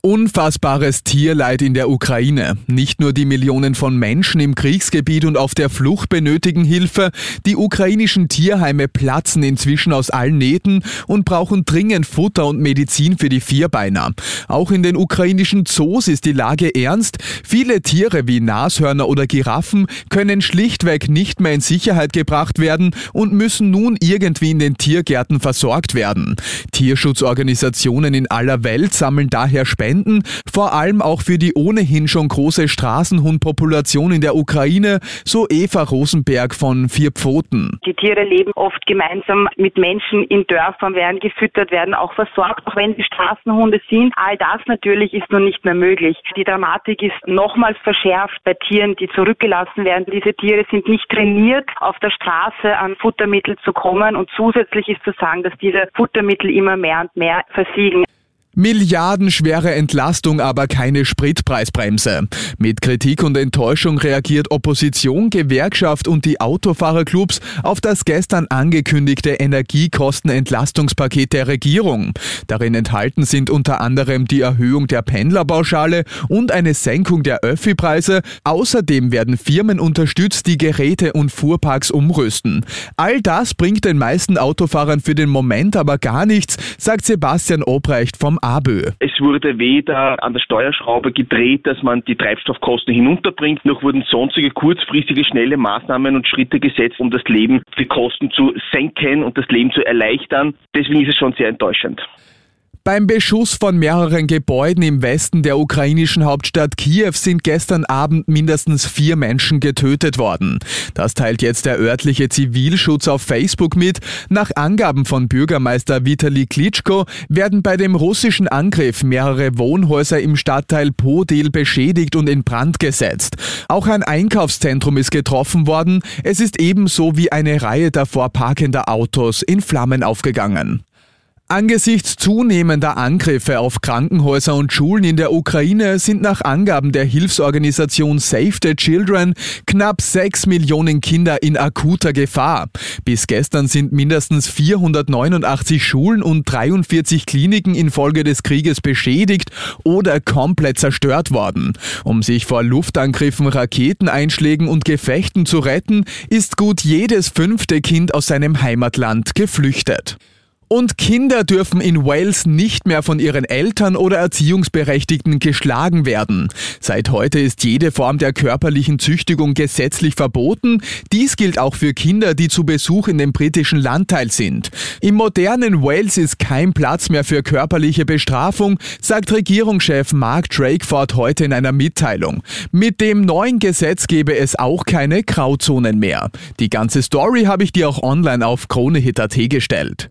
Unfassbares Tierleid in der Ukraine. Nicht nur die Millionen von Menschen im Kriegsgebiet und auf der Flucht benötigen Hilfe, die ukrainischen Tierheime platzen inzwischen aus allen Nähten und brauchen dringend Futter und Medizin für die Vierbeiner. Auch in den ukrainischen Zoos ist die Lage ernst. Viele Tiere wie Nashörner oder Giraffen können schlichtweg nicht mehr in Sicherheit gebracht werden und müssen nun irgendwie in den Tiergärten versorgt werden. Tierschutzorganisationen in aller Welt sammeln daher Spenden Spenden, vor allem auch für die ohnehin schon große Straßenhundpopulation in der Ukraine, so Eva Rosenberg von Vier Pfoten. Die Tiere leben oft gemeinsam mit Menschen in Dörfern, werden gefüttert, werden auch versorgt, auch wenn sie Straßenhunde sind. All das natürlich ist nun nicht mehr möglich. Die Dramatik ist nochmals verschärft bei Tieren, die zurückgelassen werden. Diese Tiere sind nicht trainiert, auf der Straße an Futtermittel zu kommen und zusätzlich ist zu sagen, dass diese Futtermittel immer mehr und mehr versiegen. Milliardenschwere Entlastung, aber keine Spritpreisbremse. Mit Kritik und Enttäuschung reagiert Opposition, Gewerkschaft und die Autofahrerclubs auf das gestern angekündigte Energiekostenentlastungspaket der Regierung. Darin enthalten sind unter anderem die Erhöhung der Pendlerpauschale und eine Senkung der Öffi-Preise. Außerdem werden Firmen unterstützt, die Geräte und Fuhrparks umrüsten. All das bringt den meisten Autofahrern für den Moment aber gar nichts, sagt Sebastian Obrecht vom ABÖ. Es wurde weder an der Steuerschraube gedreht, dass man die Treibstoffkosten hinunterbringt, noch wurden sonstige kurzfristige, schnelle Maßnahmen und Schritte gesetzt, um das Leben, die Kosten zu senken und das Leben zu erleichtern. Deswegen ist es schon sehr enttäuschend. Beim Beschuss von mehreren Gebäuden im Westen der ukrainischen Hauptstadt Kiew sind gestern Abend mindestens vier Menschen getötet worden. Das teilt jetzt der örtliche Zivilschutz auf Facebook mit. Nach Angaben von Bürgermeister Vitali Klitschko werden bei dem russischen Angriff mehrere Wohnhäuser im Stadtteil Podil beschädigt und in Brand gesetzt. Auch ein Einkaufszentrum ist getroffen worden. Es ist ebenso wie eine Reihe davor parkender Autos in Flammen aufgegangen. Angesichts zunehmender Angriffe auf Krankenhäuser und Schulen in der Ukraine sind nach Angaben der Hilfsorganisation Save the Children knapp 6 Millionen Kinder in akuter Gefahr. Bis gestern sind mindestens 489 Schulen und 43 Kliniken infolge des Krieges beschädigt oder komplett zerstört worden. Um sich vor Luftangriffen, Raketeneinschlägen und Gefechten zu retten, ist gut jedes fünfte Kind aus seinem Heimatland geflüchtet. Und Kinder dürfen in Wales nicht mehr von ihren Eltern oder Erziehungsberechtigten geschlagen werden. Seit heute ist jede Form der körperlichen Züchtigung gesetzlich verboten. Dies gilt auch für Kinder, die zu Besuch in dem britischen Landteil sind. Im modernen Wales ist kein Platz mehr für körperliche Bestrafung, sagt Regierungschef Mark Drakeford heute in einer Mitteilung. Mit dem neuen Gesetz gebe es auch keine Grauzonen mehr. Die ganze Story habe ich dir auch online auf KroneHit.at gestellt.